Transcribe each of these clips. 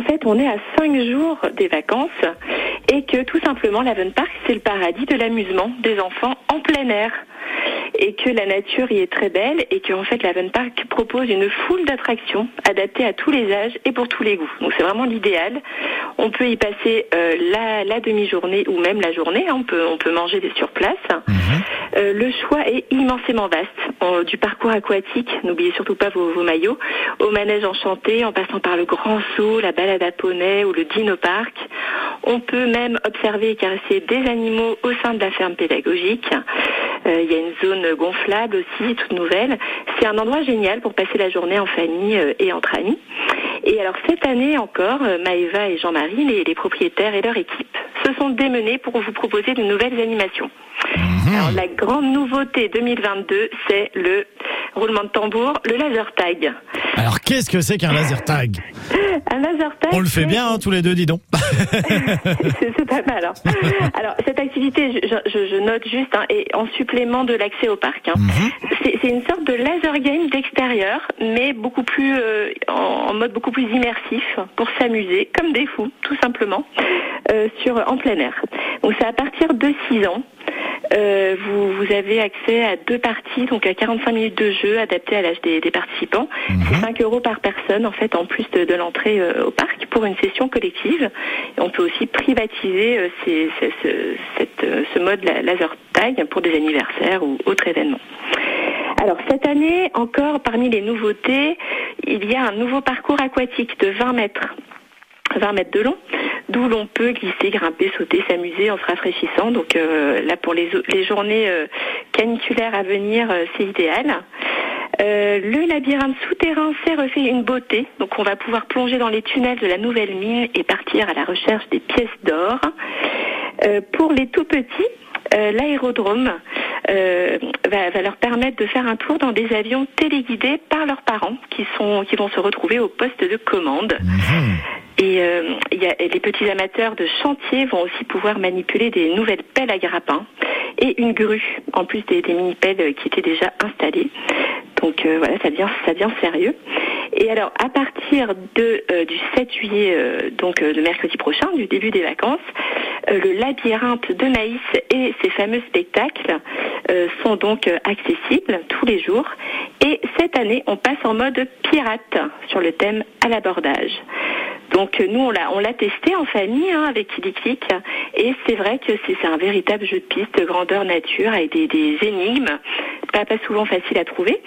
qu'en fait, on est à cinq jours des vacances et que tout simplement, l'Aven Park, c'est le paradis de l'amusement des enfants en plein air et que la nature y est très belle et qu'en fait l'Aven Park propose une foule d'attractions adaptées à tous les âges et pour tous les goûts. Donc c'est vraiment l'idéal. On peut y passer euh, la, demi-journée ou même la journée. On peut on peut manger sur place. Euh, le choix est immensément vaste. Du parcours aquatique, n'oubliez surtout pas vos, maillots, au manège enchanté, en passant par le grand saut, la balade à poney ou le dino park. On peut même observer et caresser des animaux au sein de la ferme pédagogique. Euh, Il y a une zone gonflable aussi, toute nouvelle. C'est un endroit génial pour passer la journée en famille euh, et entre amis. Et alors cette année encore, Maëva et Jean-Marie, les propriétaires et leur équipe, se sont démenés pour vous proposer de nouvelles animations. Alors la grande nouveauté 2022, c'est le roulement de tambour, le laser tag. Alors qu'est-ce que c'est qu'un laser tag? Un laser tag. On le fait bien hein, tous les deux, dis donc. c'est pas mal. hein. Alors cette activité, je, je- je note juste, hein, est en supplément de l'accès au parc. hein. C'est c'est une sorte de laser game d'extérieur, mais beaucoup plus euh, en, en mode beaucoup plus immersif pour s'amuser, comme des fous, tout simplement, euh, sur en plein air. Donc c'est à partir de 6 ans. Euh, vous, vous avez accès à deux parties, donc à 45 minutes de jeu adaptées à l'âge des, des participants. C'est 5 euros par personne, en fait, en plus de, de l'entrée euh, au parc pour une session collective. Et on peut aussi privatiser euh, ces- ces- ce, cette, euh, ce mode la- laser tag pour des anniversaires ou autres événements. Alors cette année, encore parmi les nouveautés, il y a un nouveau parcours aquatique de 20 mètres. 20 mètres de long, d'où l'on peut glisser, grimper, sauter, s'amuser en se rafraîchissant. Donc euh, là, pour les, les journées euh, caniculaires à venir, euh, c'est idéal. Euh, le labyrinthe souterrain s'est refait une beauté. Donc on va pouvoir plonger dans les tunnels de la nouvelle mine et partir à la recherche des pièces d'or. Euh, pour les tout petits, euh, l'aérodrome euh, va, va leur permettre de faire un tour dans des avions téléguidés par leurs parents qui sont qui vont se retrouver au poste de commande. Et euh, les petits amateurs de chantier vont aussi pouvoir manipuler des nouvelles pelles à grappin et une grue, en plus des, mini-pelles qui étaient déjà installées. Donc euh, voilà, ça devient, ça devient sérieux. Et alors, à partir de, euh, du 7 juillet, donc le mercredi prochain, du début des vacances, le labyrinthe de maïs et ses fameux spectacles sont donc accessibles tous les jours. Et cette année, on passe en mode pirate sur le thème à l'abordage. Donc euh, nous, on l'a, on l'a testé en famille hein, avec Kili Click et c'est vrai que c'est, c'est un véritable jeu de piste de grandeur nature avec des, des énigmes, pas, pas souvent faciles à trouver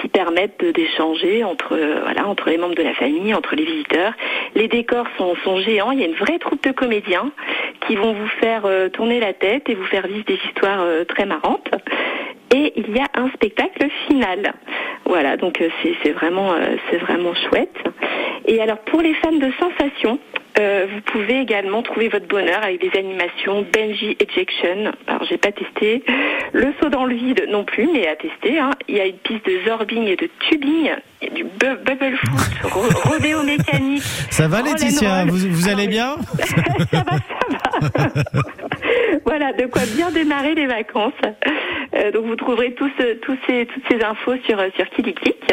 qui permettent d'échanger entre euh, voilà entre les membres de la famille, entre les visiteurs. Les décors sont, sont géants. Il y a une vraie troupe de comédiens qui vont vous faire euh, tourner la tête et vous faire vivre des histoires très marrantes. Et il y a un spectacle final. Voilà, donc euh, c'est c'est vraiment c'est vraiment chouette. Et alors pour les fans de sensations, euh, vous pouvez également trouver votre bonheur avec des animations Benji Ejection. Alors j'ai pas testé le saut dans le vide non plus, mais à tester. hein. Il y a une piste de zorbing et de tubing, il y a du bu- bubble foot, ro- rodéo mécanique. Ça va and Laetitia vous, vous Alors, allez bien ça va, ça va. voilà, de quoi bien démarrer les vacances. Euh, donc vous trouverez tous, tous ces, toutes ces infos sur, sur KiliClick.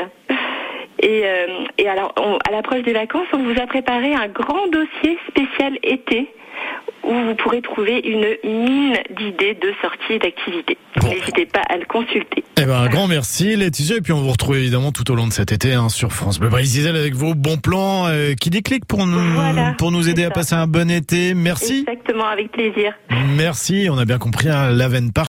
Et, euh, et alors, on- à l'approche des vacances, on vous a préparé un grand dossier spécial été où vous pourrez trouver une mine d'idées de sorties et d'activités. Bon. N'hésitez pas à le consulter. Eh ben, un grand merci Laetitia et puis on vous retrouve évidemment tout au long de cet été hein, sur France Bleu Brésil avec vos bons plans euh, qui décliquent pour nous Voilà, pour nous aider à passer un bon été. Merci. Exactement, avec plaisir. Merci, on a bien compris hein, l'Aven Park